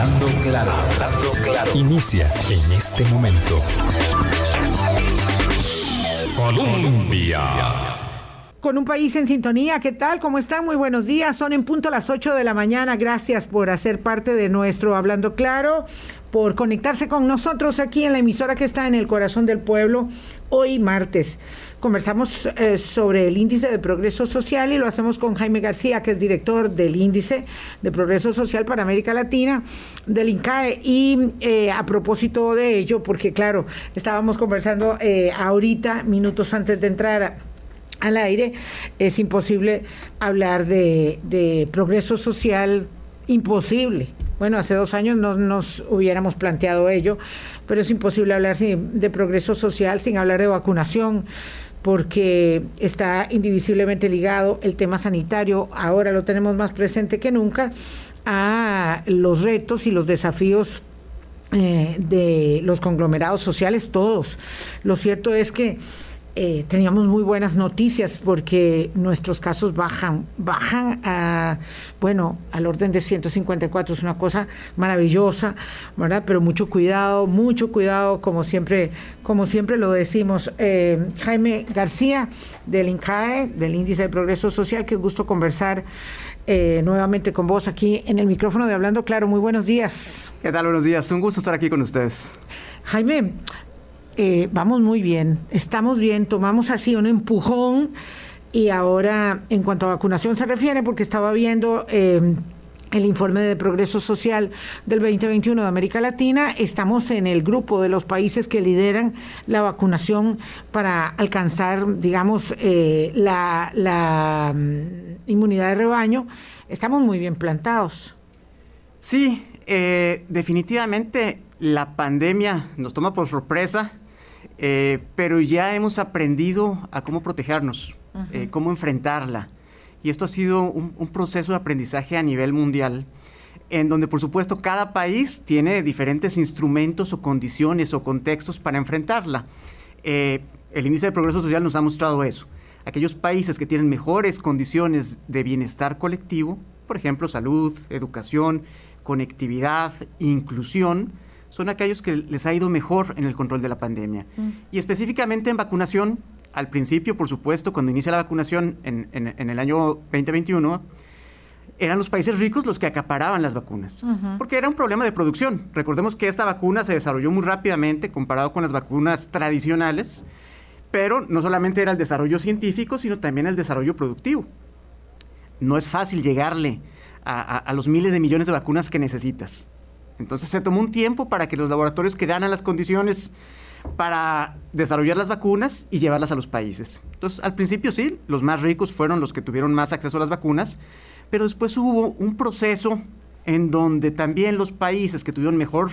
Hablando claro, hablando claro. Inicia en este momento. Colombia. Con un país en sintonía, ¿qué tal? ¿Cómo están? Muy buenos días. Son en punto las 8 de la mañana. Gracias por hacer parte de nuestro Hablando Claro, por conectarse con nosotros aquí en la emisora que está en el corazón del pueblo, hoy martes. Conversamos eh, sobre el índice de progreso social y lo hacemos con Jaime García, que es director del índice de progreso social para América Latina del INCAE. Y eh, a propósito de ello, porque claro, estábamos conversando eh, ahorita, minutos antes de entrar al aire, es imposible hablar de, progreso social imposible. Bueno, hace dos años no nos hubiéramos planteado ello, pero es imposible hablar de progreso social sin hablar de vacunación, porque está indivisiblemente ligado el tema sanitario, ahora lo tenemos más presente que nunca, a los retos y los desafíos eh, de los conglomerados sociales, todos. Lo cierto es que eh, teníamos muy buenas noticias porque nuestros casos bajan, bajan a, bueno, al orden de 154, es una cosa maravillosa, ¿verdad? Pero mucho cuidado, mucho cuidado, como siempre, como siempre lo decimos. Eh, Jaime García, del INCAE, del Índice de Progreso Social, qué gusto conversar. Eh, nuevamente con vos aquí en el micrófono de Hablando Claro. Muy buenos días. ¿Qué tal? Buenos días. Un gusto estar aquí con ustedes. Jaime, eh, vamos muy bien, estamos bien, tomamos así un empujón y ahora en cuanto a vacunación se refiere, porque estaba viendo... Eh, el informe de progreso social del 2021 de América Latina, estamos en el grupo de los países que lideran la vacunación para alcanzar, digamos, eh, la, mm, inmunidad de rebaño. Estamos muy bien plantados. Sí, definitivamente la pandemia nos toma por sorpresa eh, pero ya hemos aprendido a cómo protegernos, eh, cómo enfrentarla. Y esto ha sido un, proceso de aprendizaje a nivel mundial, en donde por supuesto cada país tiene diferentes instrumentos o condiciones o contextos para enfrentarla. Eh, el índice de progreso social nos ha mostrado eso. Aquellos países que tienen mejores condiciones de bienestar colectivo, por ejemplo, salud, educación, conectividad, inclusión, son aquellos que les ha ido mejor en el control de la pandemia. Mm. Y específicamente en vacunación, al principio, por supuesto, cuando inicia la vacunación en, el año 2021, eran los países ricos los que acaparaban las vacunas, porque era un problema de producción. Recordemos que esta vacuna se desarrolló muy rápidamente comparado con las vacunas tradicionales, pero no solamente era el desarrollo científico, sino también el desarrollo productivo. No es fácil llegarle a los miles de millones de vacunas que necesitas. Entonces se tomó un tiempo para que los laboratorios crearan las condiciones para desarrollar las vacunas y llevarlas a los países. Entonces, al principio sí, los más ricos fueron los que tuvieron más acceso a las vacunas, pero después hubo un proceso en donde también los países que tuvieron mejor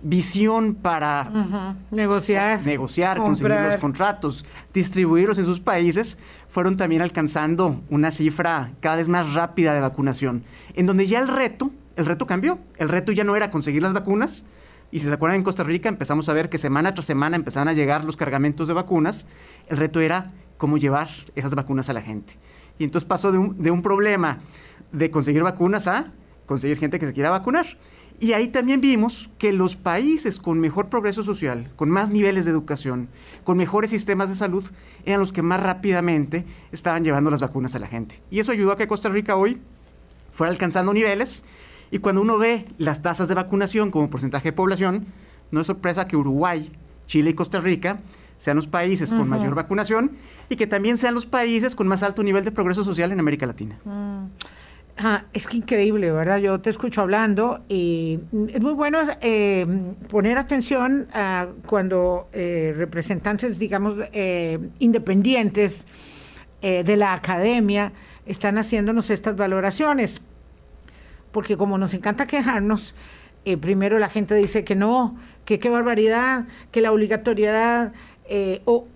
visión para negociar, negociar conseguir los contratos, distribuirlos en sus países, fueron también alcanzando una cifra cada vez más rápida de vacunación, en donde ya el reto el reto cambió. El reto ya no era conseguir las vacunas. Y si se acuerdan, en Costa Rica empezamos a ver que semana tras semana empezaban a llegar los cargamentos de vacunas. El reto era cómo llevar esas vacunas a la gente. Y entonces pasó de un, de un problema de conseguir vacunas a conseguir gente que se quiera vacunar. Y ahí también vimos que los países con mejor progreso social, con más niveles de educación, con mejores sistemas de salud, eran los que más rápidamente estaban llevando las vacunas a la gente. Y eso ayudó a que Costa Rica hoy fuera alcanzando niveles y cuando uno ve las tasas de vacunación como porcentaje de población, no es sorpresa que Uruguay, Chile y Costa Rica sean los países con mayor vacunación y que también sean los países con más alto nivel de progreso social en América Latina. Mm. Ah, es que increíble, ¿verdad? Yo te escucho hablando y es muy bueno eh, poner atención a cuando eh, representantes, digamos, eh, independientes de la academia están haciéndonos estas valoraciones porque como nos encanta quejarnos, eh, primero la gente dice que no, que qué barbaridad, que la obligatoriedad, eh, o,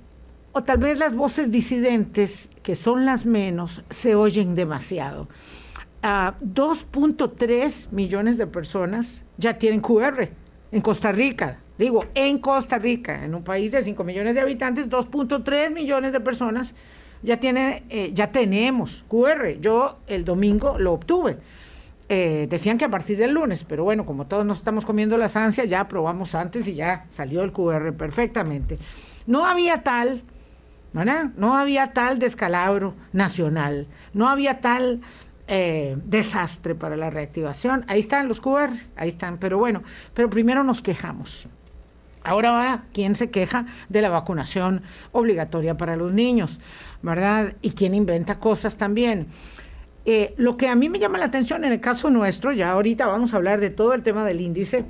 o tal vez las voces disidentes, que son las menos, se oyen demasiado. 2.3 millones de personas ya tienen QR en Costa Rica. Digo, en Costa Rica, en un país de 5 millones de habitantes, 2.3 millones de personas ya, tiene, eh, ya tenemos QR. Yo el domingo lo obtuve. Eh, decían que a partir del lunes, pero bueno, como todos nos estamos comiendo las ansias, ya probamos antes y ya salió el QR perfectamente. No había tal, ¿verdad? No había tal descalabro nacional, no había tal eh, desastre para la reactivación. Ahí están los QR, ahí están, pero bueno, pero primero nos quejamos. Ahora va quién se queja de la vacunación obligatoria para los niños, ¿verdad? Y quién inventa cosas también. Eh, lo que a mí me llama la atención en el caso nuestro, ya ahorita vamos a hablar de todo el tema del índice,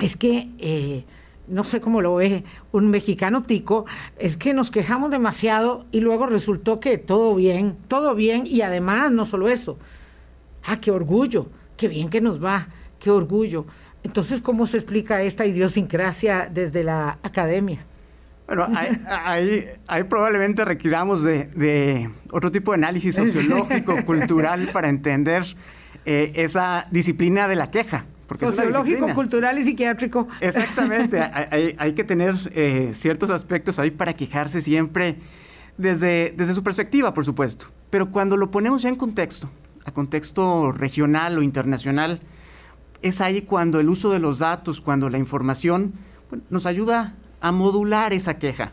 es que, eh, no sé cómo lo ve un mexicano tico, es que nos quejamos demasiado y luego resultó que todo bien, todo bien y además no solo eso, ah, qué orgullo, qué bien que nos va, qué orgullo. Entonces, ¿cómo se explica esta idiosincrasia desde la academia? Bueno, ahí, ahí, probablemente requiramos de, otro tipo de análisis sociológico, cultural, para entender eh, esa disciplina de la queja. Sociológico, cultural y psiquiátrico. Exactamente, hay, que tener eh, ciertos aspectos ahí para quejarse siempre desde, desde su perspectiva, por supuesto. Pero cuando lo ponemos ya en contexto, a contexto regional o internacional, es ahí cuando el uso de los datos, cuando la información nos ayuda a modular esa queja.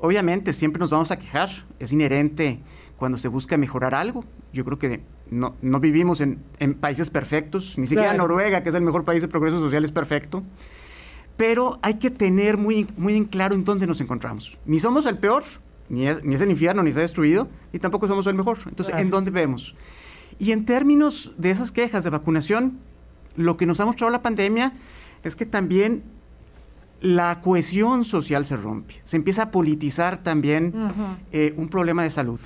obviamente siempre nos vamos a quejar, es inherente cuando se busca mejorar algo. Yo creo que no, vivimos en, países perfectos, ni siquiera Noruega, que es el mejor país de progreso social, es perfecto. Pero hay que tener muy, muy en claro en dónde nos encontramos. Ni somos el peor, ni es, ni es el infierno, ni está destruido, y tampoco somos el mejor. Entonces, ¿en dónde vemos? Y en términos de esas quejas de vacunación, lo que nos ha mostrado la pandemia es que también la cohesión social se rompe, se empieza a politizar también eh, un problema de salud.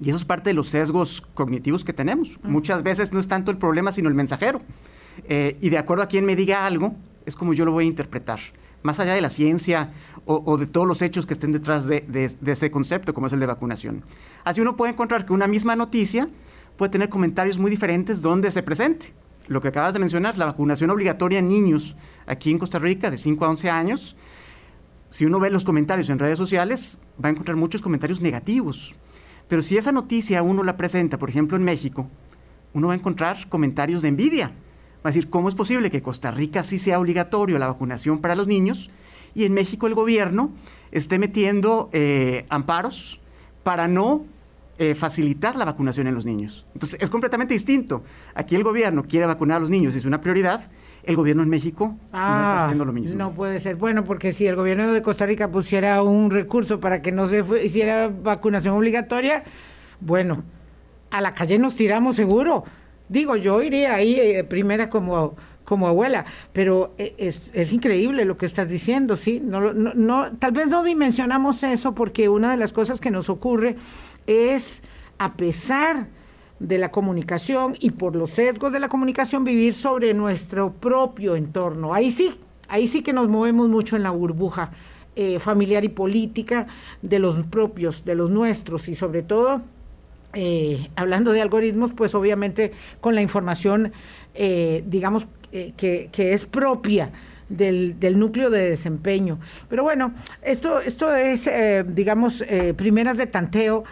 Y eso es parte de los sesgos cognitivos que tenemos. Muchas veces no es tanto el problema, sino el mensajero. Eh, y de acuerdo a quien me diga algo, es como yo lo voy a interpretar. Más allá de la ciencia o, de todos los hechos que estén detrás de, de, ese concepto, como es el de vacunación. Así uno puede encontrar que una misma noticia puede tener comentarios muy diferentes donde se presente lo que acabas de mencionar, la vacunación obligatoria en niños aquí en Costa Rica de 5 a 11 años, si uno ve los comentarios en redes sociales, va a encontrar muchos comentarios negativos. Pero si esa noticia uno la presenta, por ejemplo, en México, uno va a encontrar comentarios de envidia. Va a decir, ¿cómo es posible que Costa Rica sí sea obligatorio la vacunación para los niños y en México el gobierno esté metiendo eh, amparos para no eh, facilitar la vacunación en los niños. Entonces, es completamente distinto. Aquí el gobierno quiere vacunar a los niños, es una prioridad. El gobierno en México no está ah, haciendo lo mismo. No puede ser. Bueno, porque si el gobierno de Costa Rica pusiera un recurso para que no se hiciera vacunación obligatoria, bueno, a la calle nos tiramos seguro. Digo, yo iría ahí eh, primera como como abuela, pero eh, es, es, increíble lo que estás diciendo, ¿sí? No, no, no, tal vez no dimensionamos eso porque una de las cosas que nos ocurre es, a pesar de la comunicación y por los sesgos de la comunicación, vivir sobre nuestro propio entorno. Ahí sí, ahí sí que nos movemos mucho en la burbuja eh, familiar y política de los propios, de los nuestros y sobre todo, eh, hablando de algoritmos, pues obviamente con la información, eh, digamos, que, que es propia del, del, núcleo de desempeño. Pero bueno, esto, esto es, digamos, primeras de tanteo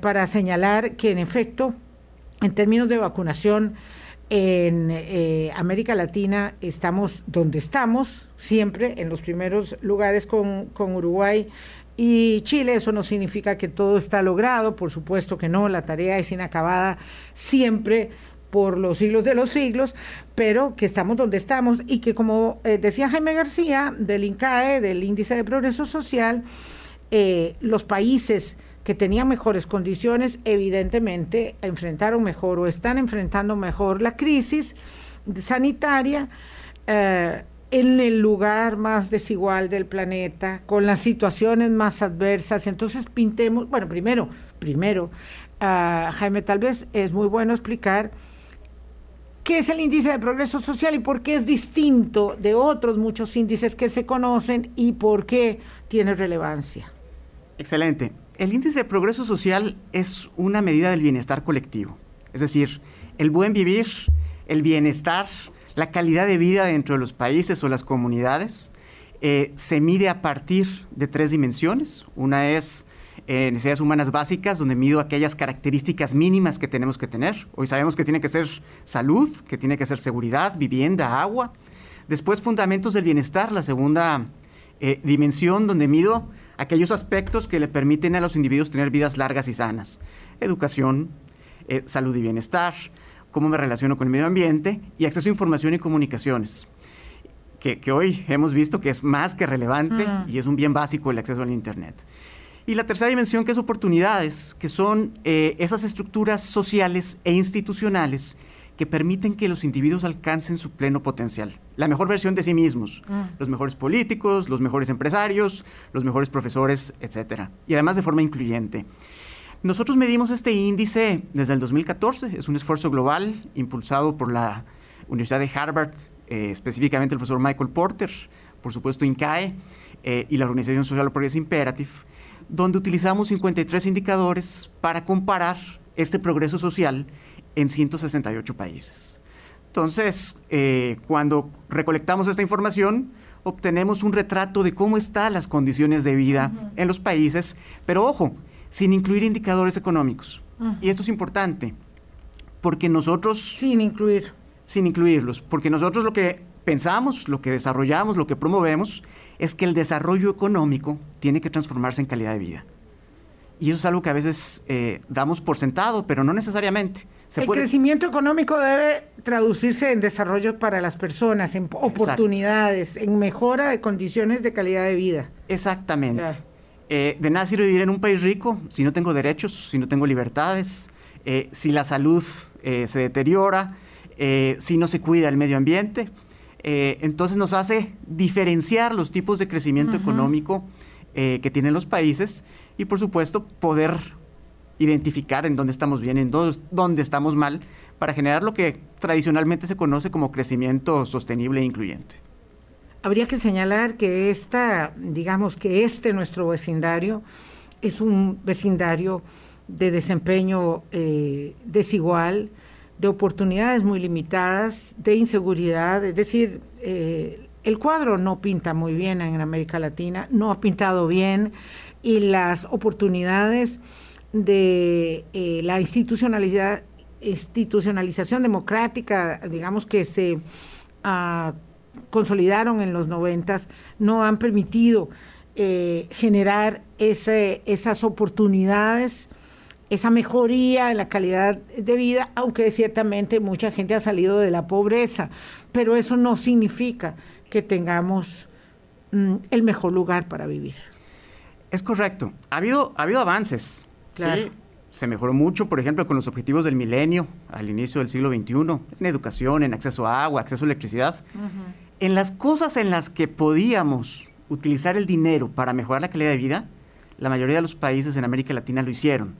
para señalar que en efecto, en términos de vacunación, en América Latina estamos donde estamos, siempre en los primeros lugares con, con Uruguay y Chile. Eso no significa que todo está logrado, por supuesto que no, la tarea es inacabada siempre por los siglos de los siglos, pero que estamos donde estamos y que como eh, decía Jaime García del INCAE, del Índice de Progreso Social, eh, los países que tenían mejores condiciones evidentemente enfrentaron mejor o están enfrentando mejor la crisis sanitaria eh, en el lugar más desigual del planeta, con las situaciones más adversas. Entonces pintemos, bueno, primero, primero, ah, Jaime, tal vez es muy bueno explicar ¿Qué es el índice de progreso social y por qué es distinto de otros muchos índices que se conocen y por qué tiene relevancia? Excelente. El índice de progreso social es una medida del bienestar colectivo. Es decir, el buen vivir, el bienestar, la calidad de vida dentro de los países o las comunidades eh, se mide a partir de tres dimensiones. Una es eh, necesidades humanas básicas, donde mido aquellas características mínimas que tenemos que tener. Hoy sabemos que tiene que ser salud, que tiene que ser seguridad, vivienda, agua. Después, fundamentos del bienestar, la segunda eh, dimensión, donde mido aquellos aspectos que le permiten a los individuos tener vidas largas y sanas. Educación, eh, salud y bienestar, cómo me relaciono con el medio ambiente y acceso a información y comunicaciones. Que, hoy hemos visto que es más que relevante mm. y es un bien básico el acceso al Internet. Y la tercera dimensión que es oportunidades, que son eh, esas estructuras sociales e institucionales que permiten que los individuos alcancen su pleno potencial, la mejor versión de sí mismos, mm. los mejores políticos, los mejores empresarios, los mejores profesores, etc. Y además de forma incluyente. Nosotros medimos este índice desde el 2014, es un esfuerzo global impulsado por la Universidad de Harvard, eh, específicamente el profesor Michael Porter, por supuesto INCAE eh, y la Organización Social Progress Imperative donde utilizamos 53 indicadores para comparar este progreso social en 168 países. Entonces, eh, cuando recolectamos esta información, obtenemos un retrato de cómo están las condiciones de vida en los países, pero ojo, sin incluir indicadores económicos. Y esto es importante, porque nosotros... Sin incluir. Sin incluirlos, porque nosotros lo que pensamos, lo que desarrollamos, lo que promovemos, es que el desarrollo económico tiene que transformarse en calidad de vida. Y eso es algo que a veces eh, damos por sentado, pero no necesariamente. El crecimiento económico debe traducirse en desarrollo para las personas, en oportunidades, en mejora de condiciones de calidad de vida. Exactamente. Eh, de nada sirve vivir en un país rico si no tengo derechos, si no tengo libertades, eh, si la salud se deteriora, si no se cuida el medio ambiente. Eh, entonces nos hace diferenciar los tipos de crecimiento económico eh, que tienen los países y por supuesto poder identificar en dónde estamos bien, en dónde estamos mal, para generar lo que tradicionalmente se conoce como crecimiento sostenible e incluyente. Habría que señalar que esta, digamos que este nuestro vecindario es un vecindario de desempeño eh, desigual, de oportunidades muy limitadas, de inseguridad, es decir, eh, el cuadro no pinta muy bien en América Latina, no ha pintado bien y las oportunidades de eh, la institucionalidad, institucionalización democrática, digamos que se ah, consolidaron en los noventas, no han permitido eh, generar ese, esas oportunidades esa mejoría en la calidad de vida, aunque ciertamente mucha gente ha salido de la pobreza, pero eso no significa que tengamos mm, el mejor lugar para vivir. Es correcto. Ha habido, ha habido avances. ¿Sí? Se mejoró mucho, por ejemplo, con los objetivos del milenio al inicio del siglo XXI, en educación, en acceso a agua, acceso a electricidad. En las cosas en las que podíamos utilizar el dinero para mejorar la calidad de vida, la mayoría de los países en América Latina lo hicieron.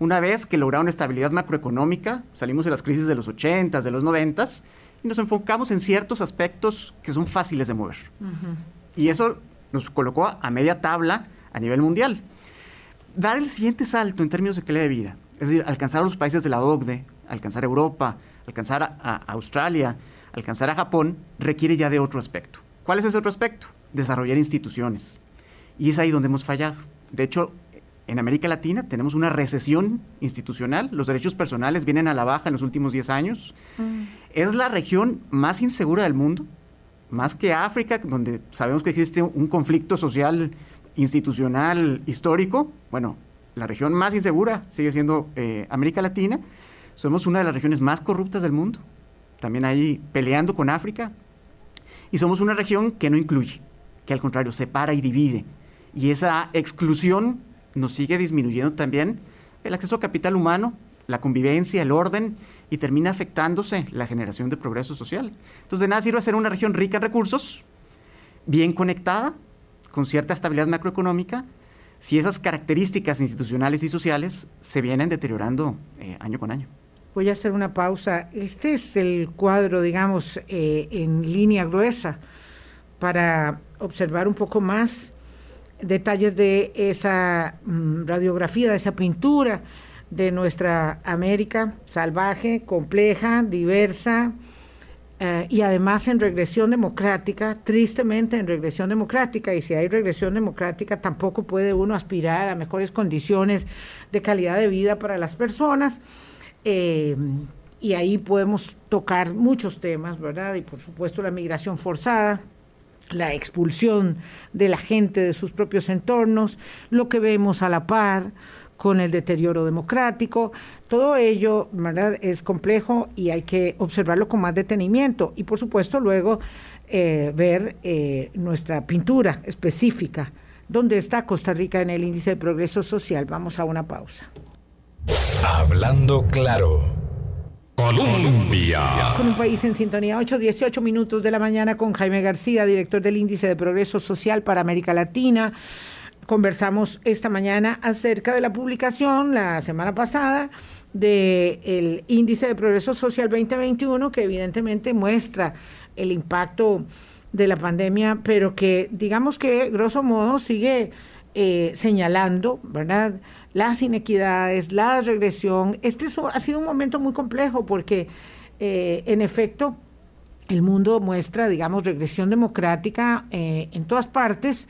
Una vez que lograron estabilidad macroeconómica, salimos de las crisis de los 80s, de los 90s, y nos enfocamos en ciertos aspectos que son fáciles de mover. Y eso nos colocó a media tabla a nivel mundial. Dar el siguiente salto en términos de calidad de vida, es decir, alcanzar a los países de la OCDE, alcanzar a Europa, alcanzar a, a Australia, alcanzar a Japón, requiere ya de otro aspecto. ¿Cuál es ese otro aspecto? Desarrollar instituciones. Y es ahí donde hemos fallado. De hecho, en América Latina tenemos una recesión institucional, los derechos personales vienen a la baja en los últimos 10 años. Mm. Es la región más insegura del mundo, más que África, donde sabemos que existe un conflicto social, institucional, histórico. Bueno, la región más insegura sigue siendo eh, América Latina. Somos una de las regiones más corruptas del mundo, también ahí peleando con África. Y somos una región que no incluye, que al contrario separa y divide. Y esa exclusión nos sigue disminuyendo también el acceso a capital humano, la convivencia, el orden y termina afectándose la generación de progreso social. Entonces, de nada sirve ser una región rica en recursos, bien conectada, con cierta estabilidad macroeconómica, si esas características institucionales y sociales se vienen deteriorando eh, año con año. Voy a hacer una pausa. Este es el cuadro, digamos, eh, en línea gruesa para observar un poco más detalles de esa mm, radiografía, de esa pintura de nuestra América salvaje, compleja, diversa, eh, y además en regresión democrática, tristemente en regresión democrática, y si hay regresión democrática tampoco puede uno aspirar a mejores condiciones de calidad de vida para las personas. Eh, y ahí podemos tocar muchos temas, ¿verdad? Y por supuesto la migración forzada, la expulsión de la gente de sus propios entornos, lo que vemos a la par con el deterioro democrático. Todo ello ¿verdad? es complejo y hay que observarlo con más detenimiento. Y por supuesto luego eh, ver eh, nuestra pintura específica. ¿Dónde está Costa Rica en el índice de progreso social? Vamos a una pausa. Hablando claro. Colombia. Con un país en sintonía, 8, 18 minutos de la mañana con Jaime García, director del Índice de Progreso Social para América Latina conversamos esta mañana acerca de la publicación la semana pasada del índice de progreso social 2021 que evidentemente muestra el impacto de la pandemia, pero que digamos que grosso modo sigue eh, señalando, ¿verdad? Las inequidades, la regresión. Este ha sido un momento muy complejo porque, eh, en efecto, el mundo muestra, digamos, regresión democrática eh, en todas partes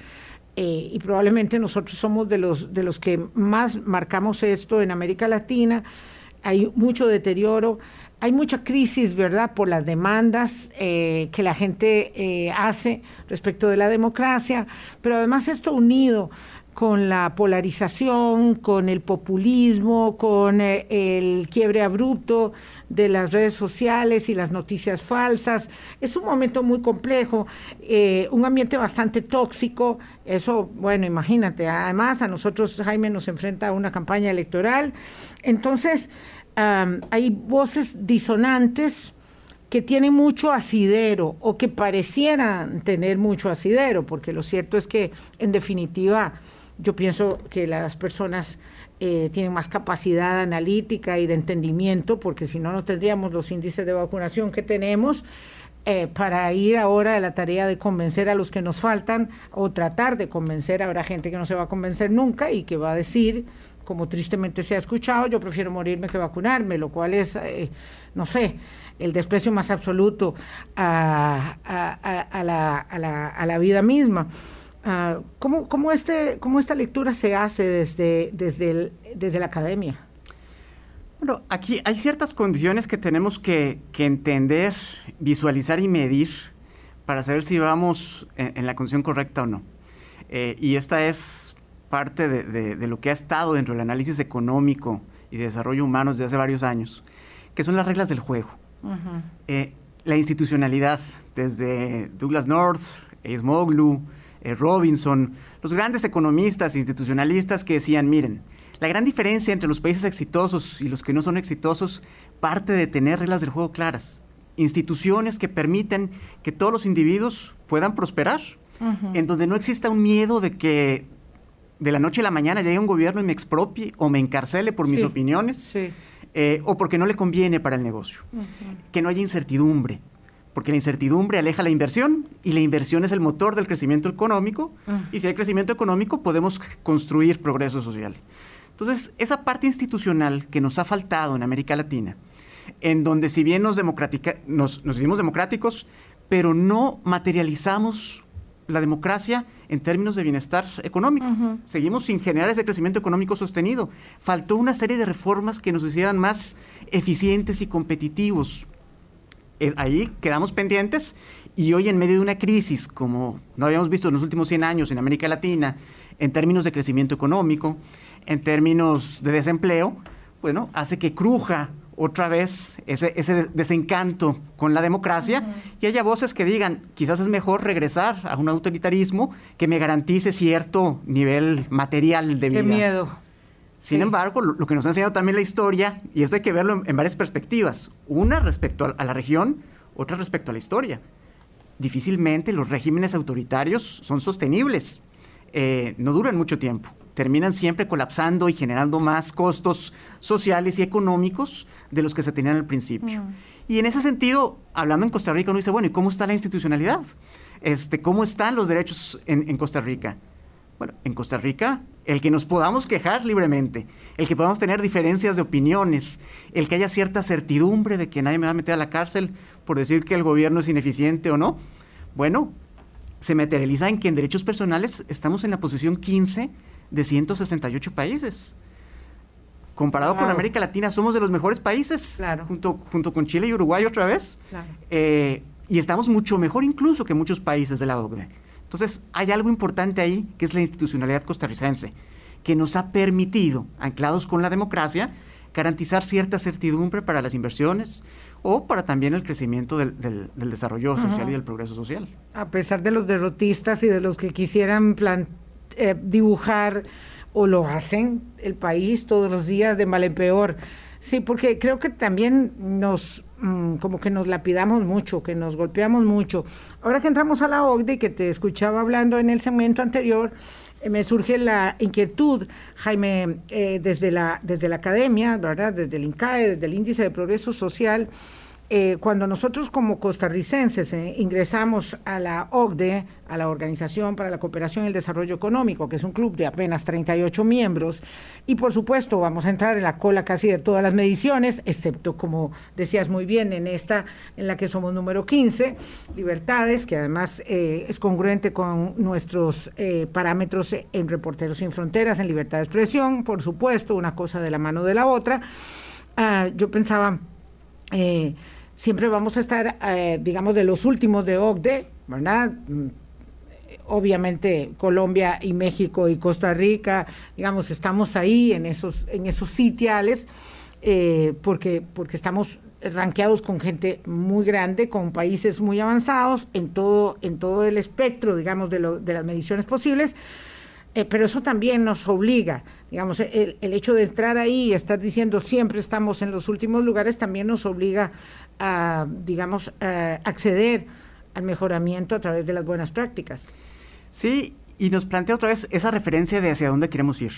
eh, y probablemente nosotros somos de los, de los que más marcamos esto en América Latina. Hay mucho deterioro, hay mucha crisis, ¿verdad?, por las demandas eh, que la gente eh, hace respecto de la democracia, pero además esto unido con la polarización, con el populismo, con eh, el quiebre abrupto de las redes sociales y las noticias falsas. Es un momento muy complejo, eh, un ambiente bastante tóxico. Eso, bueno, imagínate. Además, a nosotros Jaime nos enfrenta a una campaña electoral. Entonces, hay voces disonantes que tienen mucho asidero o que parecieran tener mucho asidero, porque lo cierto es que, en definitiva, yo pienso que las personas eh, tienen más capacidad analítica y de entendimiento, porque si no, no tendríamos los índices de vacunación que tenemos. Eh, para ir ahora a la tarea de convencer a los que nos faltan o tratar de convencer, habrá gente que no se va a convencer nunca y que va a decir, como tristemente se ha escuchado, yo prefiero morirme que vacunarme, lo cual es, eh, no sé, el desprecio más absoluto a, a, la, a la vida misma. Uh, ¿cómo, cómo, este, ¿Cómo esta lectura se hace desde, desde, desde la academia? Bueno, aquí hay ciertas condiciones que tenemos que, que entender, visualizar y medir para saber si vamos en, la condición correcta o no. Eh, y esta es parte de, de, lo que ha estado dentro del análisis económico y de desarrollo humano desde hace varios años, que son las reglas del juego. eh, la institucionalidad, desde Douglas North, Ace Moglu, eh, Robinson, los grandes economistas institucionalistas que decían, miren, la gran diferencia entre los países exitosos y los que no son exitosos parte de tener reglas del juego claras, instituciones que permiten que todos los individuos puedan prosperar, en donde no exista un miedo de que de la noche a la mañana llegue un gobierno y me expropie o me encarcele por mis opiniones, eh, o porque no le conviene para el negocio, que no haya incertidumbre porque la incertidumbre aleja la inversión y la inversión es el motor del crecimiento económico y si hay crecimiento económico podemos construir progreso social. Entonces, esa parte institucional que nos ha faltado en América Latina, en donde si bien nos, nos, nos hicimos democráticos, pero no materializamos la democracia en términos de bienestar económico. Seguimos sin generar ese crecimiento económico sostenido. Faltó una serie de reformas que nos hicieran más eficientes y competitivos ahí quedamos pendientes y hoy en medio de una crisis como no habíamos visto en los últimos 100 años en América Latina, en términos de crecimiento económico, en términos de desempleo, bueno, hace que cruja otra vez ese, ese desencanto con la democracia y haya voces que digan, quizás es mejor regresar a un autoritarismo que me garantice cierto nivel material de vida. Qué miedo. Sin embargo, lo, que nos ha enseñado también la historia, y esto hay que verlo en, varias perspectivas, una respecto a, la región, otra respecto a la historia. Difícilmente los regímenes autoritarios son sostenibles, eh, no duran mucho tiempo, terminan siempre colapsando y generando más costos sociales y económicos de los que se tenían al principio. Mm. Y en ese sentido, hablando en Costa Rica, uno dice, bueno, ¿y cómo está la institucionalidad? Este, ¿Cómo están los derechos en Costa Rica? Bueno, en Costa Rica, el que nos podamos quejar libremente, el que podamos tener diferencias de opiniones, el que haya cierta certidumbre de que nadie me va a meter a la cárcel por decir que el gobierno es ineficiente o no, bueno, se materializa en que en derechos personales estamos en la posición 15 de 168 países. Comparado con América Latina, somos de los mejores países, junto, junto con Chile y Uruguay otra vez. Eh, y estamos mucho mejor incluso que muchos países de la OCDE. Entonces, hay algo importante ahí, que es la institucionalidad costarricense, que nos ha permitido, anclados con la democracia, garantizar cierta certidumbre para las inversiones o para también el crecimiento del, desarrollo social y del progreso social. A pesar de los derrotistas y de los que quisieran eh, dibujar o lo hacen el país todos los días de mal en peor. Sí, porque creo que también nos, mm, como que nos lapidamos mucho, que nos golpeamos mucho. Ahora que entramos a la OCDE, que te escuchaba hablando en el segmento anterior, eh, me surge la inquietud, Jaime, eh, desde, la, desde la academia, ¿verdad? Desde el INCAE, desde el Índice de Progreso Social, eh, cuando nosotros como costarricenses eh, ingresamos a la OCDE, a la Organización para la Cooperación y el Desarrollo Económico, que es un club de apenas 38 miembros, y por supuesto vamos a entrar en la cola casi de todas las mediciones, excepto, como decías muy bien, en esta en la que somos número 15, libertades, que además eh, es congruente con nuestros parámetros en Reporteros Sin Fronteras, en libertad de expresión, por supuesto, una cosa de la mano de la otra. Ah, yo pensaba siempre vamos a estar, eh, digamos, de los últimos de OCDE, ¿verdad? Mm, obviamente Colombia y México y Costa Rica, digamos, estamos ahí en esos, en esos sitiales, eh, porque, porque estamos ranqueados con gente muy grande, con países muy avanzados en todo, en todo el espectro, digamos, de, de las mediciones posibles, eh, pero eso también nos obliga, digamos, el, el, hecho de entrar ahí y estar diciendo siempre estamos en los últimos lugares también nos obliga a, digamos, acceder al mejoramiento a través de las buenas prácticas. Sí, y nos plantea otra vez esa referencia de hacia dónde queremos ir,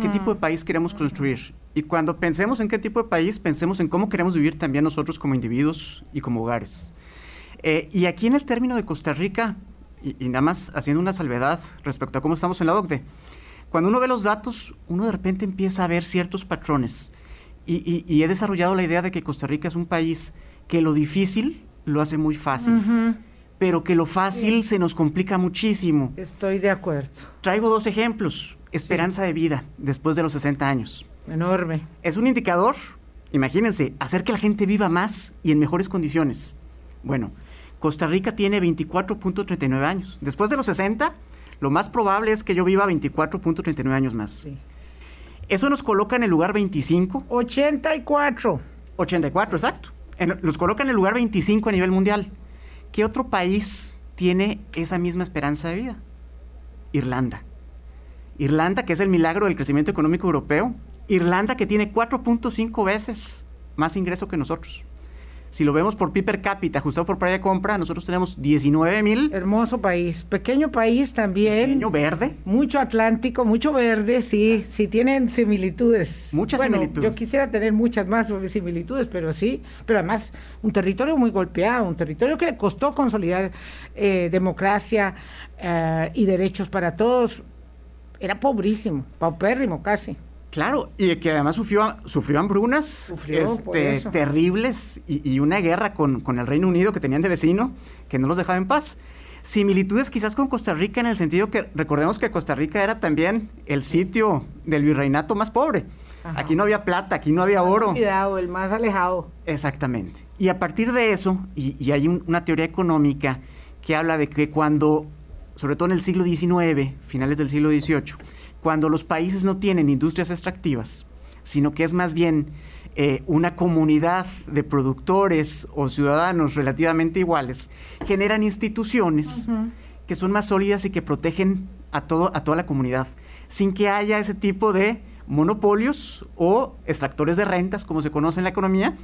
qué mm. tipo de país queremos construir. Y cuando pensemos en qué tipo de país, pensemos en cómo queremos vivir también nosotros como individuos y como hogares. Eh, y aquí en el término de Costa Rica, y, nada más haciendo una salvedad respecto a cómo estamos en la OCDE, cuando uno ve los datos, uno de repente empieza a ver ciertos patrones. Y, y he desarrollado la idea de que Costa Rica es un país que lo difícil lo hace muy fácil. Pero que lo fácil se nos complica muchísimo. Estoy de acuerdo. Traigo dos ejemplos. Esperanza de vida después de los 60 años. Enorme. Es un indicador, imagínense, hacer que la gente viva más y en mejores condiciones. Bueno, Costa Rica tiene 24.39 años. Después de los 60, lo más probable es que yo viva 24.39 años más. Sí. Eso nos coloca en el lugar 25. 84. 84, exacto los coloca en el lugar 25 a nivel mundial. ¿Qué otro país tiene esa misma esperanza de vida? Irlanda. Irlanda, que es el milagro del crecimiento económico europeo. Irlanda, que tiene 4.5 veces más ingreso que nosotros. Si lo vemos por PIB per cápita, ajustado por precio de compra, nosotros tenemos 19 mil. Hermoso país. Pequeño país también. Pequeño verde. Mucho Atlántico, mucho verde, sí. Sí, tienen similitudes. Muchas similitudes. Yo quisiera tener muchas más similitudes, pero sí. Pero además, un territorio muy golpeado, un territorio que le costó consolidar eh, democracia eh, y derechos para todos. Era pobrísimo, paupérrimo casi. Claro, y que además sufrió, sufrió hambrunas este, terribles y, una guerra con, el Reino Unido que tenían de vecino, que no los dejaba en paz. Similitudes quizás con Costa Rica en el sentido que recordemos que Costa Rica era también el sitio del virreinato más pobre. Aquí no había plata, aquí no había oro. Cuidado, el más alejado. Exactamente. Y a partir de eso, y, hay una teoría económica que habla de que cuando, sobre todo en el siglo XIX, finales del siglo XVIII, cuando los países no tienen industrias extractivas, sino que es más bien eh, una comunidad de productores o ciudadanos relativamente iguales, generan instituciones que son más sólidas y que protegen a, todo, a toda la comunidad, sin que haya ese tipo de monopolios o extractores de rentas, como se conoce en la economía,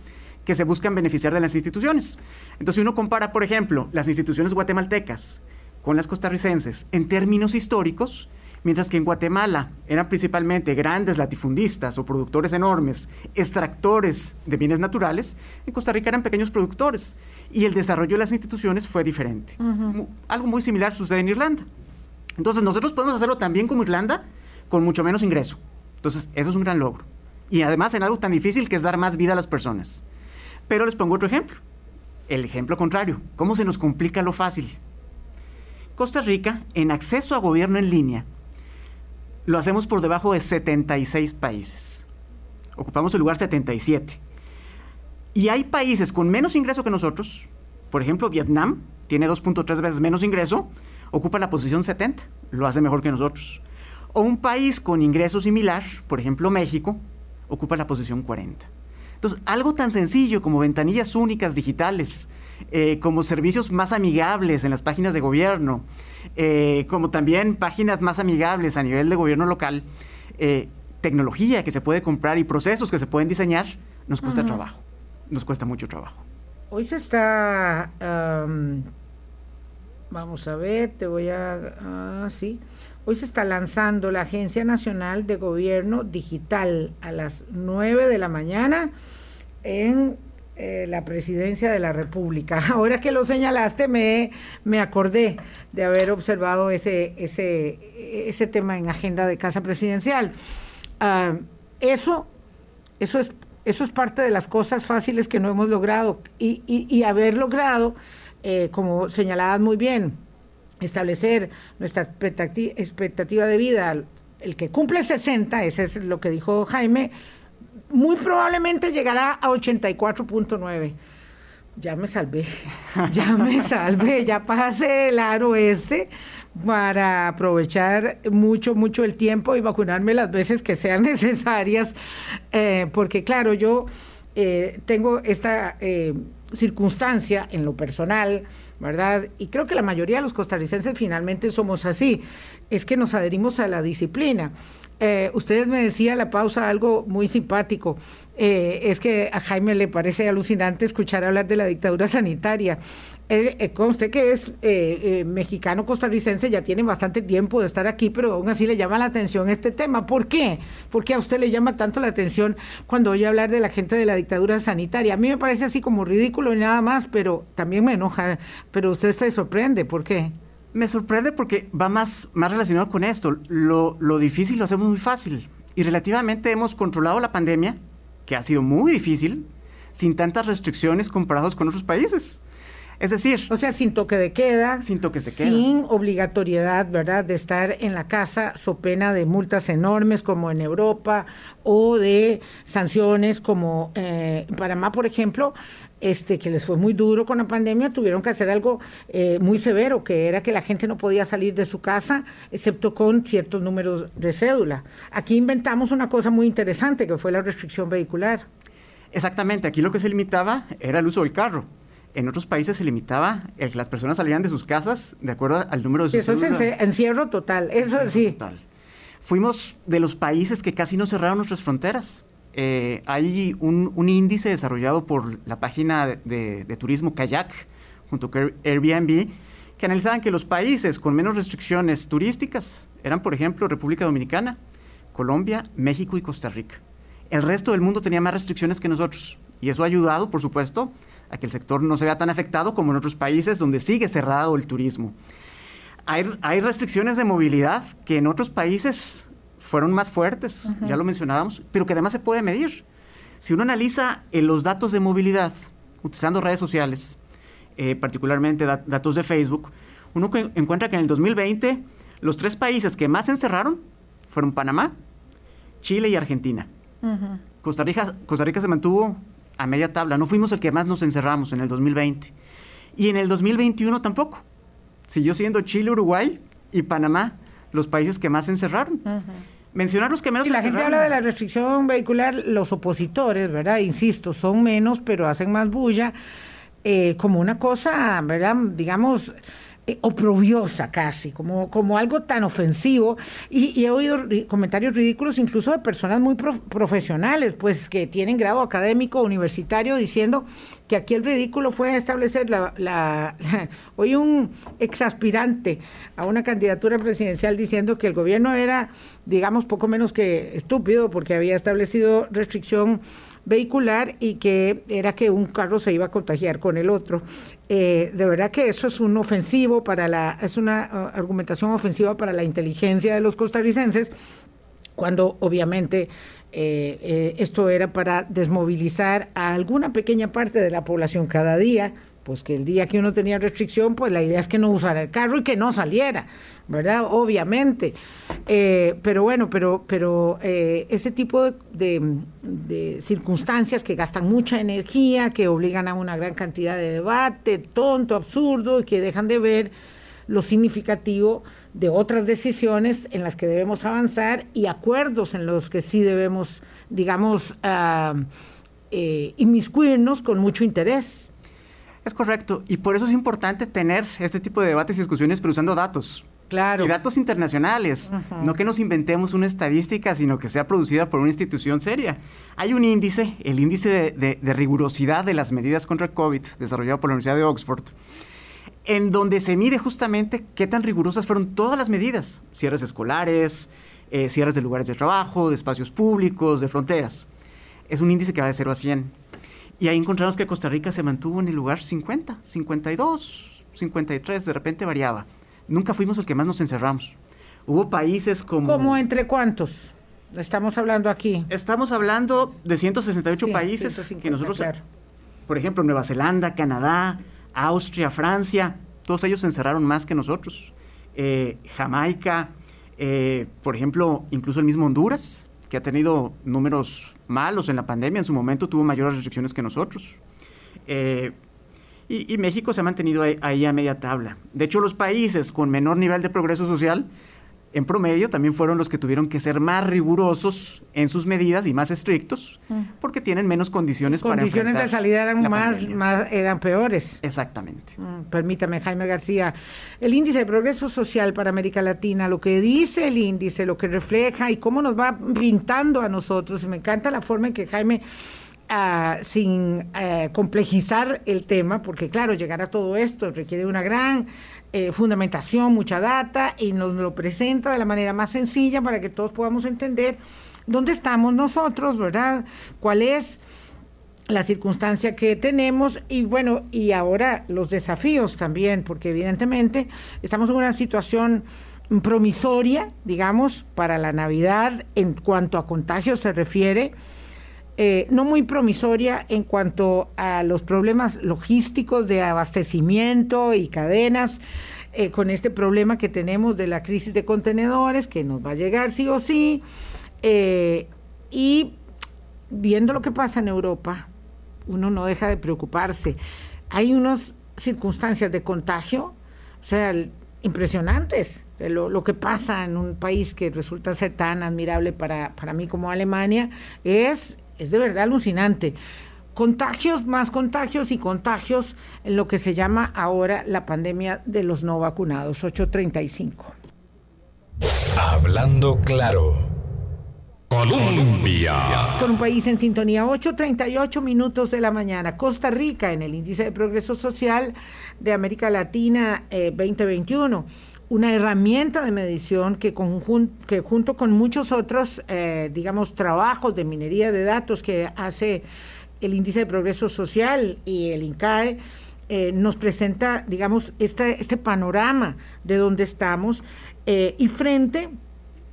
que se buscan beneficiar de las instituciones. Entonces, si uno compara, por ejemplo, las instituciones guatemaltecas con las costarricenses en términos históricos, mientras que en Guatemala eran principalmente grandes latifundistas o productores enormes, extractores de bienes naturales, en Costa Rica eran pequeños productores y el desarrollo de las instituciones fue diferente. Algo muy similar sucede en Irlanda. Entonces nosotros podemos hacerlo también como Irlanda, con mucho menos ingreso. Entonces eso es un gran logro. Y además en algo tan difícil que es dar más vida a las personas. Pero les pongo otro ejemplo. El ejemplo contrario. ¿Cómo se nos complica lo fácil? Costa Rica, en acceso a gobierno en línea, lo hacemos por debajo de 76 países. Ocupamos el lugar 77. Y hay países con menos ingreso que nosotros. Por ejemplo, Vietnam tiene 2.3 veces menos ingreso, ocupa la posición 70. Lo hace mejor que nosotros. O un país con ingreso similar, por ejemplo México, ocupa la posición 40. Entonces, algo tan sencillo como ventanillas únicas digitales, eh, como servicios más amigables en las páginas de gobierno, eh, como también páginas más amigables a nivel de gobierno local, eh, tecnología que se puede comprar y procesos que se pueden diseñar, nos cuesta trabajo, nos cuesta mucho trabajo. Hoy se está, vamos a ver, te voy a, ah, sí, hoy se está lanzando la Agencia Nacional de Gobierno Digital a las 9 de la mañana en eh, la presidencia de la República. Ahora que lo señalaste, me, me acordé de haber observado ese, ese, ese tema en agenda de Casa Presidencial. Ah, eso, eso, es, eso es parte de las cosas fáciles que no hemos logrado y, y, haber logrado, eh, como señalabas muy bien, establecer nuestra expectativa de vida. El que cumple 60, ese es lo que dijo Jaime, muy probablemente llegará a 84.9. Ya me salvé, ya me salvé, ya pasé el aro este para aprovechar mucho, mucho el tiempo y vacunarme las veces que sean necesarias, eh, porque claro, yo eh, tengo esta eh, circunstancia en lo personal, ¿verdad? Y creo que la mayoría de los costarricenses finalmente somos así, es que nos adherimos a la disciplina. Eh, ustedes me decía la pausa algo muy simpático. Eh, es que a Jaime le parece alucinante escuchar hablar de la dictadura sanitaria. Eh, conste que es mexicano costarricense, ya tiene bastante tiempo de estar aquí, pero aún así le llama la atención este tema. ¿Por qué? ¿Por qué a usted le llama tanto la atención cuando oye hablar de la gente de la dictadura sanitaria? A mí me parece así como ridículo y nada más, pero también me enoja. Pero usted se sorprende, ¿por qué? Me sorprende porque va más, más relacionado con esto. Lo, lo difícil lo hacemos muy fácil. Y relativamente hemos controlado la pandemia, que ha sido muy difícil, sin tantas restricciones comparados con otros países. Es decir... O sea, sin toque de queda. Sin toques de queda. Sin obligatoriedad, ¿verdad?, de estar en la casa, so pena de multas enormes como en Europa o de sanciones como eh, en Panamá, por ejemplo, este, que les fue muy duro con la pandemia, tuvieron que hacer algo eh, muy severo, que era que la gente no podía salir de su casa, excepto con ciertos números de cédula. Aquí inventamos una cosa muy interesante, que fue la restricción vehicular. Exactamente, aquí lo que se limitaba era el uso del carro. En otros países se limitaba el que las personas salieran de sus casas de acuerdo al número de sus Eso es encierro total, eso sí. Total. Fuimos de los países que casi no cerraron nuestras fronteras. Eh, hay un, índice desarrollado por la página de, turismo Kayak junto con Airbnb que analizaban que los países con menos restricciones turísticas eran, por ejemplo, República Dominicana, Colombia, México y Costa Rica. El resto del mundo tenía más restricciones que nosotros y eso ha ayudado, por supuesto, a que el sector no se vea tan afectado como en otros países donde sigue cerrado el turismo. Hay, restricciones de movilidad que en otros países fueron más fuertes, ya lo mencionábamos, pero que además se puede medir. Si uno analiza eh, los datos de movilidad utilizando redes sociales, eh, particularmente datos de Facebook, uno encuentra que en el 2020 los tres países que más encerraron fueron Panamá, Chile y Argentina. Costa, Rica, Costa Rica se mantuvo a media tabla. No fuimos el que más nos encerramos en el 2020. Y en el 2021 tampoco. Siguió siendo Chile, Uruguay y Panamá los países que más encerraron. Mencionar los que menos. Y la gente habla de la restricción vehicular, los opositores, ¿verdad? Insisto, son menos, pero hacen más bulla, eh, como una cosa, ¿verdad? Digamos, oprobiosa casi, como, como algo tan ofensivo. Y, he oído comentarios ridículos incluso de personas muy profesionales, pues que tienen grado académico universitario, diciendo que aquí el ridículo fue establecer la, la, hoy un exaspirante a una candidatura presidencial diciendo que el gobierno era, digamos, poco menos que estúpido porque había establecido restricción vehicular y que era que un carro se iba a contagiar con el otro. Eh, de verdad que eso es un ofensivo para la, es una uh, argumentación ofensiva para la inteligencia de los costarricenses, cuando obviamente eh, eh, esto era para desmovilizar a alguna pequeña parte de la población cada día, pues que el día que uno tenía restricción, pues la idea es que no usara el carro y que no saliera, ¿verdad? Obviamente. Eh, pero bueno, pero, pero ese tipo de, de, circunstancias que gastan mucha energía, que obligan a una gran cantidad de debate, tonto, absurdo, y que dejan de ver lo significativo de otras decisiones en las que debemos avanzar y acuerdos en los que sí debemos, digamos, uh, eh, inmiscuirnos con mucho interés. Es correcto, y por eso es importante tener este tipo de debates y discusiones, pero usando datos. Claro. Y datos internacionales, uh -huh. no que nos inventemos una estadística, sino que sea producida por una institución seria. Hay un índice, el índice de, de, de rigurosidad de las medidas contra el COVID, desarrollado por la Universidad de Oxford, en donde se mide justamente qué tan rigurosas fueron todas las medidas, cierres escolares, eh, cierres de lugares de trabajo, de espacios públicos, de fronteras. Es un índice que va de 0 a 100. Y ahí encontramos que Costa Rica se mantuvo en el lugar 50, 52, 53, de repente variaba. Nunca fuimos el que más nos encerramos. Hubo países como... ¿Cómo entre cuántos? Estamos hablando aquí. Estamos hablando de 168 sí, países 150, que nosotros, claro. por ejemplo, Nueva Zelanda, Canadá, Austria, Francia, todos ellos se encerraron más que nosotros. Eh, Jamaica, eh, por ejemplo, incluso el mismo Honduras, que ha tenido números malos en la pandemia, en su momento tuvo mayores restricciones que nosotros. Eh, y, México se ha mantenido ahí, a media tabla. De hecho, los países con menor nivel de progreso social en promedio también fueron los que tuvieron que ser más rigurosos en sus medidas y más estrictos porque tienen menos condiciones para condiciones de salida eran más, más, eran peores. Exactamente. Mm, permítame, Jaime García. El índice de progreso social para América Latina, lo que dice el índice, lo que refleja y cómo nos va pintando a nosotros. Y me encanta la forma en que Jaime Uh, sin uh, complejizar el tema, porque claro, llegar a todo esto requiere una gran eh, fundamentación, mucha data, y nos lo presenta de la manera más sencilla para que todos podamos entender dónde estamos nosotros, ¿verdad? ¿Cuál es la circunstancia que tenemos? Y bueno, y ahora los desafíos también, porque evidentemente estamos en una situación promisoria, digamos, para la Navidad en cuanto a contagios se refiere eh, no muy promisoria en cuanto a los problemas logísticos de abastecimiento y cadenas, eh, con este problema que tenemos de la crisis de contenedores, que nos va a llegar sí o sí, eh, y viendo lo que pasa en Europa, uno no deja de preocuparse. Hay unas circunstancias de contagio, o sea, impresionantes. Lo, lo, que pasa en un país que resulta ser tan admirable para, para mí como Alemania es es de verdad alucinante. Contagios, más contagios y contagios en lo que se llama ahora la pandemia de los no vacunados, 835. Hablando claro. Colombia. Con un país en sintonía, 8.38 minutos de la mañana. Costa Rica en el índice de progreso social de América Latina eh, 2021 una herramienta de medición que, que junto con muchos otros, eh, digamos, trabajos de minería de datos que hace el Índice de Progreso Social y el INCAE, eh, nos presenta, digamos, este, este panorama de dónde estamos eh, y frente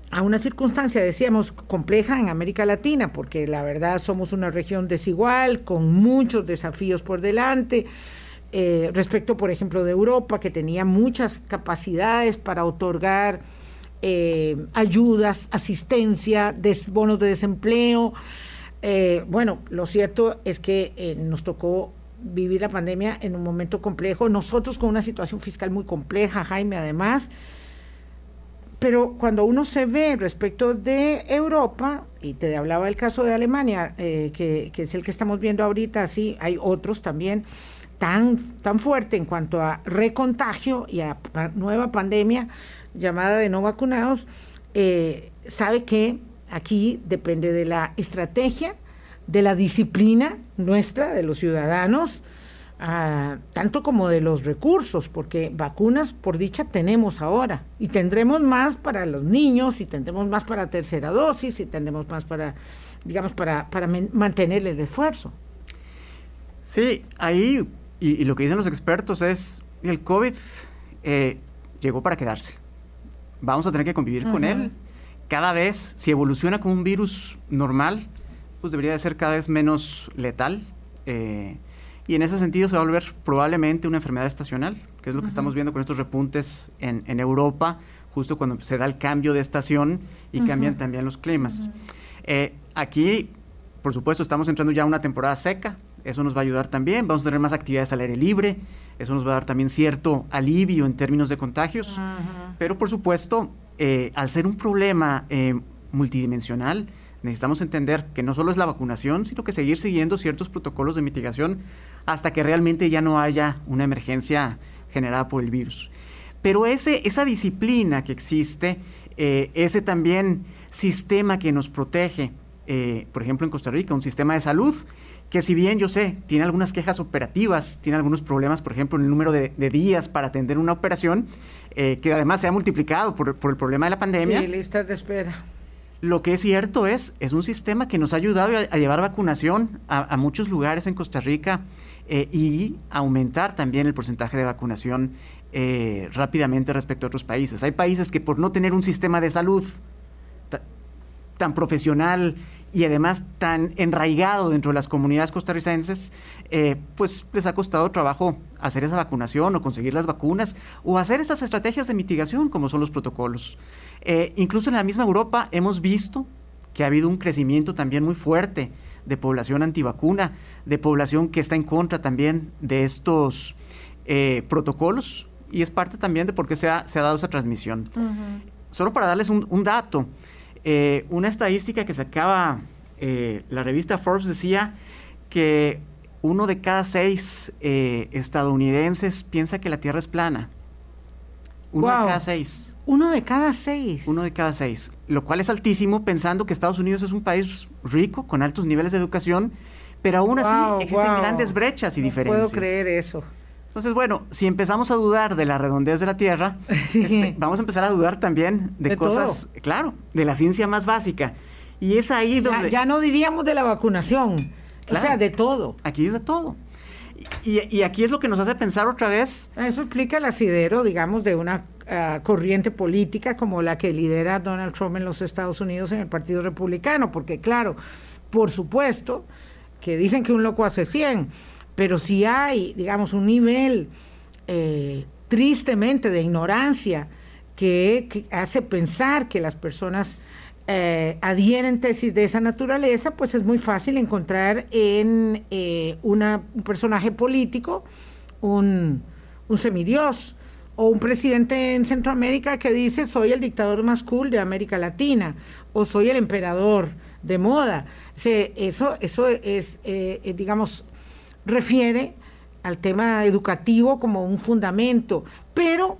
a una circunstancia, decíamos, compleja en América Latina, porque la verdad somos una región desigual, con muchos desafíos por delante. Eh, respecto, por ejemplo, de Europa, que tenía muchas capacidades para otorgar eh, ayudas, asistencia, bonos de desempleo. Eh, bueno, lo cierto es que nos tocó vivir la pandemia en un momento complejo, nosotros con una situación fiscal muy compleja, Jaime, además. Pero cuando uno se ve respecto de Europa, y te hablaba el caso de Alemania, que, que es el que estamos viendo ahorita, sí, hay otros también, tan, tan fuerte en cuanto a recontagio y a, nueva pandemia llamada de no vacunados, eh, sabe que aquí depende de la estrategia, de la disciplina nuestra, de los ciudadanos, uh, tanto como de los recursos, porque vacunas, por dicha, tenemos ahora y tendremos más para los niños, y tendremos más para tercera dosis, y tendremos más para digamos, para, para mantener el esfuerzo. Sí, ahí, y, lo que dicen los expertos es, el COVID eh, llegó para quedarse. Vamos a tener que convivir con él. Cada vez, si evoluciona como un virus normal, pues debería de ser cada vez menos letal. Eh, y en ese sentido se va a volver probablemente una enfermedad estacional, que es lo que estamos viendo con estos repuntes en, en, Europa, justo cuando se da el cambio de estación y cambian también los climas. Eh, aquí, por supuesto, estamos entrando ya a una temporada seca, eso nos va a ayudar también, vamos a tener más actividades al aire libre, eso nos va a dar también cierto alivio en términos de contagios, pero por supuesto, eh, al ser un problema eh, multidimensional, necesitamos entender que no solo es la vacunación, sino que seguir siguiendo ciertos protocolos de mitigación hasta que realmente ya no haya una emergencia generada por el virus. Pero ese, esa disciplina que existe, eh, ese también sistema que nos protege, eh, por ejemplo en Costa Rica, un sistema de salud, que si bien yo sé, tiene algunas quejas operativas, tiene algunos problemas, por ejemplo, en el número de, días para atender una operación, eh, que además se ha multiplicado por, el problema de la pandemia. Sí, listas de espera. Lo que es cierto es, es un sistema que nos ha ayudado a, llevar vacunación a, muchos lugares en Costa Rica eh, y aumentar también el porcentaje de vacunación eh, rápidamente respecto a otros países. Hay países que por no tener un sistema de salud tan profesional y además tan enraigado dentro de las comunidades costarricenses, eh, pues les ha costado trabajo hacer esa vacunación o conseguir las vacunas o hacer esas estrategias de mitigación como son los protocolos. Eh, incluso en la misma Europa hemos visto que ha habido un crecimiento también muy fuerte de población antivacuna, de población que está en contra también de estos eh, protocolos y es parte también de por qué se ha, dado esa transmisión. Solo para darles un dato, eh, una estadística que sacaba eh, la revista Forbes decía que uno de cada seis eh, estadounidenses piensa que la Tierra es plana. Uno de cada seis. Uno de cada seis. Uno de cada seis. Lo cual es altísimo pensando que Estados Unidos es un país rico, con altos niveles de educación, pero aún así existen grandes brechas y diferencias. Puedo creer eso. Entonces, bueno, si empezamos a dudar de la redondez de la Tierra, este, vamos a empezar a dudar también de, cosas, claro, de la ciencia más básica. Y es ahí donde... Ya no diríamos de la vacunación, o sea, de todo. Aquí es de todo. Y, aquí es lo que nos hace pensar otra vez. Eso explica el asidero, digamos, de una ah, corriente política como la que lidera Donald Trump en los Estados Unidos en el Partido Republicano, porque claro, por supuesto que dicen que un loco hace 100 pero si hay, digamos, un nivel eh, tristemente de ignorancia que, hace pensar que las personas eh, adhieren tesis de esa naturaleza, pues es muy fácil encontrar en eh, un personaje político un, semidios o un presidente en Centroamérica que dice soy el dictador más cool de América Latina o soy el emperador de moda. eso, eso es, digamos, refiere al tema educativo como un fundamento, pero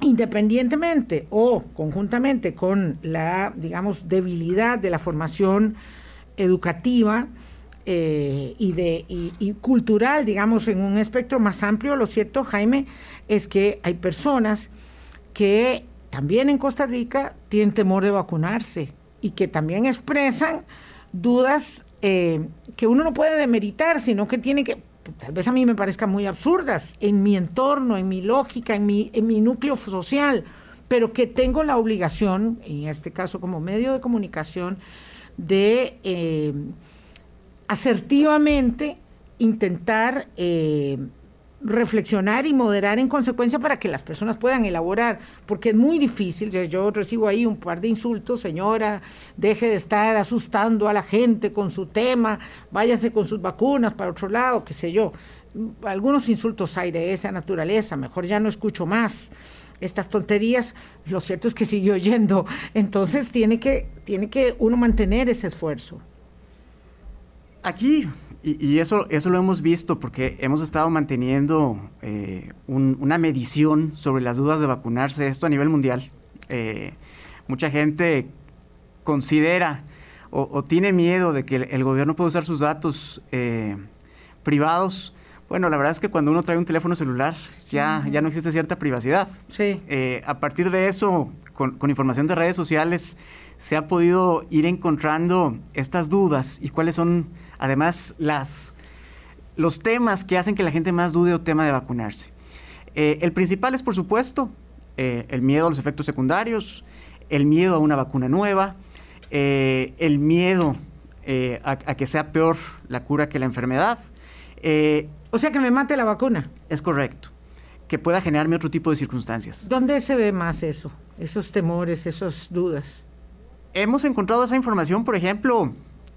independientemente o conjuntamente con la, digamos, debilidad de la formación educativa eh, y, de, y, cultural, digamos, en un espectro más amplio, lo cierto, Jaime, es que hay personas que también en Costa Rica tienen temor de vacunarse y que también expresan dudas eh, que uno no puede demeritar, sino que tiene que, tal vez a mí me parezcan muy absurdas, en mi entorno, en mi lógica, en mi, en mi núcleo social, pero que tengo la obligación, en este caso como medio de comunicación, de eh, asertivamente intentar eh, reflexionar y moderar en consecuencia para que las personas puedan elaborar, porque es muy difícil, yo recibo ahí un par de insultos, señora, deje de estar asustando a la gente con su tema, váyase con sus vacunas para otro lado, qué sé yo. Algunos insultos hay de esa naturaleza, mejor ya no escucho más estas tonterías, lo cierto es que sigue oyendo, entonces tiene que, tiene que uno mantener ese esfuerzo. Aquí y, eso, eso lo hemos visto porque hemos estado manteniendo eh, una medición sobre las dudas de vacunarse, esto a nivel mundial. Eh, mucha gente considera o, tiene miedo de que el, gobierno pueda usar sus datos eh, privados. Bueno, la verdad es que cuando uno trae un teléfono celular ya, ya no existe cierta privacidad. Sí. a partir de eso, con, información de redes sociales se ha podido ir encontrando estas dudas y cuáles son además las, los temas que hacen que la gente más dude o tema de vacunarse. Eh, el principal es, por supuesto, eh, el miedo a los efectos secundarios, el miedo a una vacuna nueva, eh, el miedo a, a, que sea peor la cura que la enfermedad. o sea, que me mate la vacuna. Es correcto que pueda generarme otro tipo de circunstancias. ¿Dónde se ve más eso, esos temores, esas dudas? Hemos encontrado esa información, por ejemplo,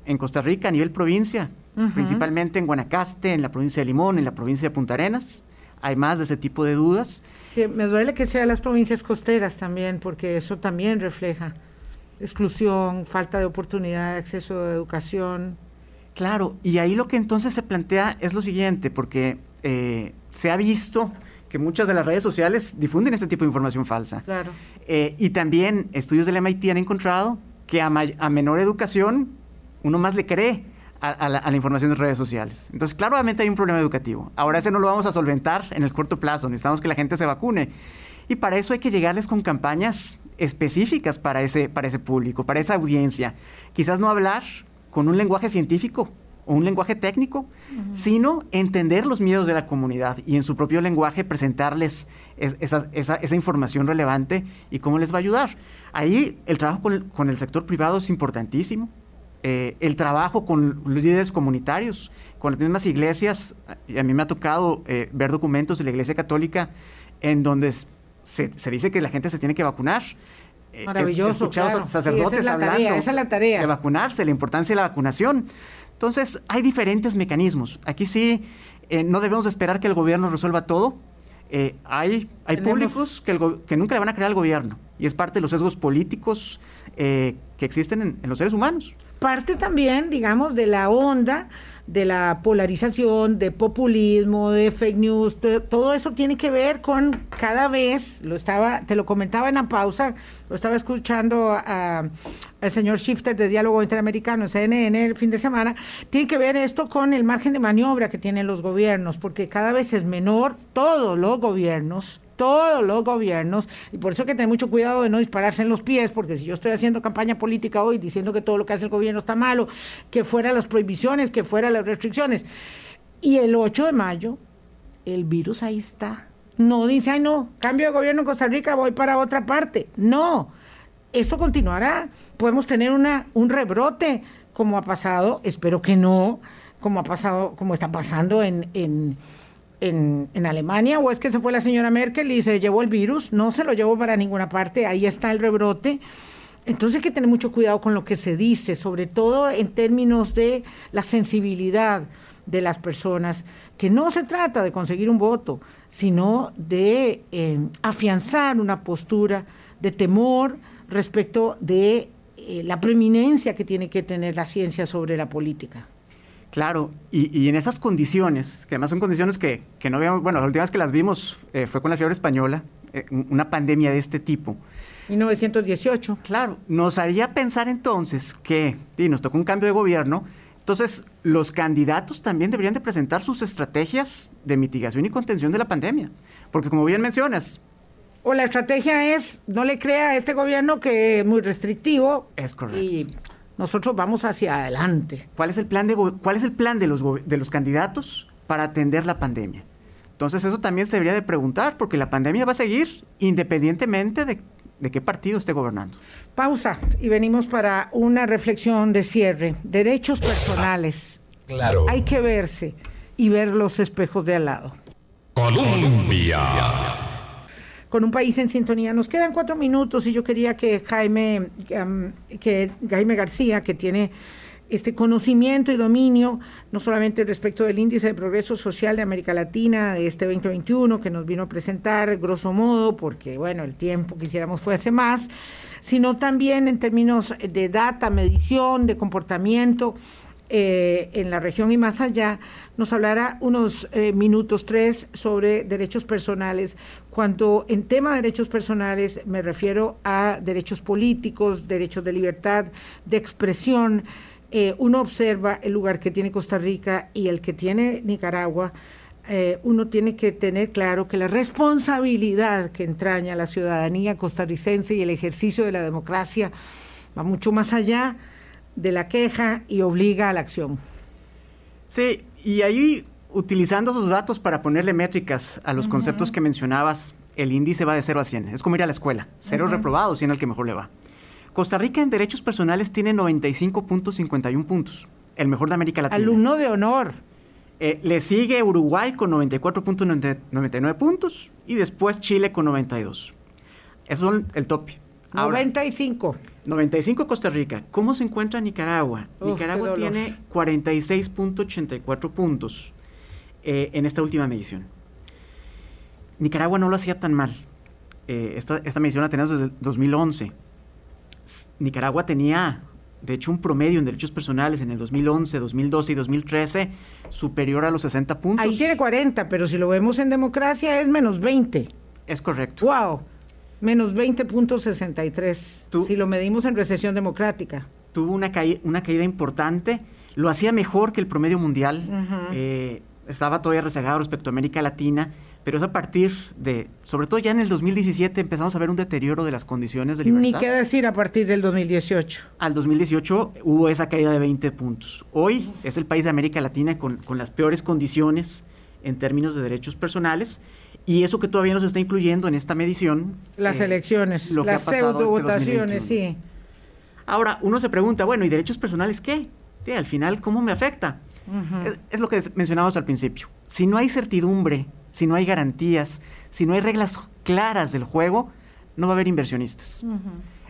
en Costa Rica a nivel provincia, principalmente en Guanacaste, en la provincia de Limón, en la provincia de Punta Arenas. Hay más de ese tipo de dudas. me duele que sean las provincias costeras también, porque eso también refleja exclusión, falta de oportunidad de acceso a educación. Claro, y ahí lo que entonces se plantea es lo siguiente, porque eh, se ha visto que muchas de las redes sociales difunden este tipo de información falsa. Claro. Eh, y también estudios del MIT han encontrado que a, menor educación uno más le cree a, la, información de redes sociales. Entonces, claramente hay un problema educativo. Ahora ese no lo vamos a solventar en el corto plazo. Necesitamos que la gente se vacune. Y para eso hay que llegarles con campañas específicas para ese, para ese público, para esa audiencia. Quizás no hablar con un lenguaje científico, o un lenguaje técnico, sino entender los miedos de la comunidad y en su propio lenguaje presentarles esa, información relevante y cómo les va a ayudar. Ahí el trabajo con, el sector privado es importantísimo. Eh, el trabajo con los líderes comunitarios, con las mismas iglesias. A mí me ha tocado eh, ver documentos de la Iglesia Católica en donde se, dice que la gente se tiene que vacunar. Eh, Maravilloso. He escuchado sacerdotes hablando la tarea. de vacunarse, la importancia de la vacunación. Entonces, hay diferentes mecanismos. Aquí sí, eh, no debemos esperar que el gobierno resuelva todo. Eh, hay hay públicos que, que, nunca le van a creer al gobierno y es parte de los sesgos políticos eh, que existen en, en los seres humanos. Parte también, digamos, de la onda de la polarización, de populismo, de fake news, todo eso tiene que ver con cada vez, lo estaba, te lo comentaba en la pausa, lo estaba escuchando al señor Shifter de Diálogo Interamericano, CNN, el fin de semana, tiene que ver esto con el margen de maniobra que tienen los gobiernos, porque cada vez es menor, todos los gobiernos todos los gobiernos, y por eso hay que tener mucho cuidado de no dispararse en los pies, porque si yo estoy haciendo campaña política hoy diciendo que todo lo que hace el gobierno está malo, que fuera las prohibiciones, que fuera las restricciones, y el 8 de mayo, el virus ahí está. No dice, ay no, cambio de gobierno en Costa Rica, voy para otra parte. No, esto continuará. Podemos tener una, un rebrote, como ha pasado, espero que no, como ha pasado, como está pasando en, en en, Alemania o es que se fue la señora Merkel y se llevó el virus, no se lo llevó para ninguna parte, ahí está el rebrote. Entonces hay que tener mucho cuidado con lo que se dice, sobre todo en términos de la sensibilidad de las personas, que no se trata de conseguir un voto, sino de eh, afianzar una postura de temor respecto de eh, la preeminencia que tiene que tener la ciencia sobre la política. Claro, y, en esas condiciones, que además son condiciones que, no habíamos, bueno, la última vez que las vimos eh, fue con la fiebre española, eh, una pandemia de este tipo. 1918. Claro, nos haría pensar entonces que, y nos tocó un cambio de gobierno, entonces los candidatos también deberían de presentar sus estrategias de mitigación y contención de la pandemia, porque como bien mencionas, o la estrategia es no le crea a este gobierno que es muy restrictivo. Es correcto. Y nosotros vamos hacia adelante. ¿Cuál es el plan de, cuál es el plan de, los, de los candidatos para atender la pandemia? Entonces eso también se debería de preguntar, porque la pandemia va a seguir independientemente de, de qué partido esté gobernando. Pausa y venimos para una reflexión de cierre. Derechos personales. Claro. Hay que verse y ver los espejos de al lado. Colombia con un país en sintonía. Nos quedan cuatro minutos y yo quería que Jaime, que Jaime García, que tiene este conocimiento y dominio, no solamente respecto del índice de progreso social de América Latina de este 2021 que nos vino a presentar, grosso modo, porque bueno, el tiempo quisiéramos fue hace más, sino también en términos de data, medición, de comportamiento eh, en la región y más allá, nos hablará unos eh, minutos tres sobre derechos personales. Cuando en tema de derechos personales me refiero a derechos políticos, derechos de libertad, de expresión, eh, uno observa el lugar que tiene Costa Rica y el que tiene Nicaragua eh, uno tiene que tener claro que la responsabilidad que entraña la ciudadanía costarricense y el ejercicio de la democracia va mucho más allá de la queja y obliga a la acción. Sí, y ahí utilizando esos datos para ponerle métricas a los conceptos que mencionabas, el índice va de 0 a 100. Es como ir a la escuela. Cero reprobados, 100 al que mejor le va. Costa Rica en derechos personales tiene 95.51 puntos, el mejor de América Latina. Alumno de honor. Eh, le sigue Uruguay con 94.99 puntos y después Chile con 92. Esos son el top. 95. 95 Costa Rica. ¿Cómo se encuentra Nicaragua? Nicaragua tiene 46.84 puntos eh, en esta última medición. Nicaragua no lo hacía tan mal. Eh, esta, esta medición la tenemos desde 2011. Nicaragua tenía de hecho, un promedio en derechos personales en el 2011, 2012 y 2013 superior a los 60 puntos. Ahí tiene 40, pero si lo vemos en democracia es menos 20. Es correcto. ¡Wow! Menos 20.63. Si lo medimos en recesión democrática. Tuvo una, una caída importante. Lo hacía mejor que el promedio mundial. Eh, estaba todavía rezagado respecto a América Latina pero es a partir de, sobre todo ya en el 2017 empezamos a ver un deterioro de las condiciones de libertad. Ni qué decir a partir del 2018. Al 2018 hubo esa caída de 20 puntos. Hoy es el país de América Latina con, las peores condiciones en términos de derechos personales y eso que todavía no se está incluyendo en esta medición. Las eh, elecciones, las pseudo este votaciones, sí. Ahora, uno se pregunta, bueno, ¿y derechos personales qué? al final, ¿cómo me afecta? es, lo que mencionábamos al principio. Si no hay certidumbre si no hay garantías, si no hay reglas claras del juego, no va a haber inversionistas.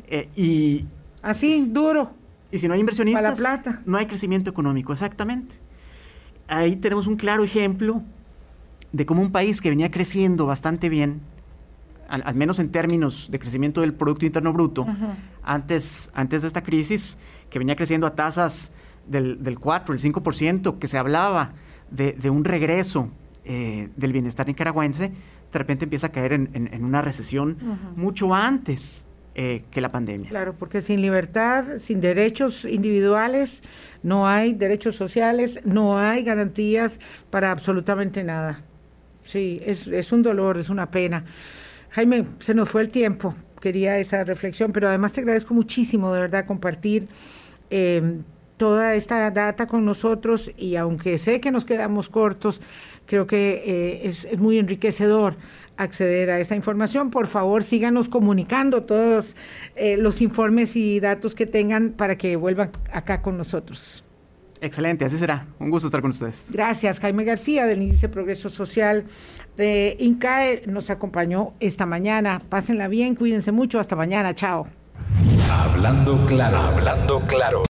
Eh, y así, duro. Y si no hay inversionistas, plata. no hay crecimiento económico, exactamente. Ahí tenemos un claro ejemplo de cómo un país que venía creciendo bastante bien, al, menos en términos de crecimiento del Producto Interno Bruto, antes, antes de esta crisis, que venía creciendo a tasas del, del 4, el 5%, que se hablaba de, de un regreso eh, del bienestar nicaragüense, de repente empieza a caer en, una recesión mucho antes eh, que la pandemia. Claro, porque sin libertad, sin derechos individuales, no hay derechos sociales, no hay garantías para absolutamente nada. Sí, es, un dolor, es una pena. Jaime, se nos fue el tiempo, quería esa reflexión, pero además te agradezco muchísimo, de verdad, compartir. Eh, toda esta data con nosotros y aunque sé que nos quedamos cortos, creo que eh, es, muy enriquecedor acceder a esa información. Por favor, síganos comunicando todos eh, los informes y datos que tengan para que vuelvan acá con nosotros. Excelente, así será. Un gusto estar con ustedes. Gracias. Jaime García del Índice Progreso Social de INCAE nos acompañó esta mañana. Pásenla bien, cuídense mucho. Hasta mañana. Chao. Hablando claro, hablando claro.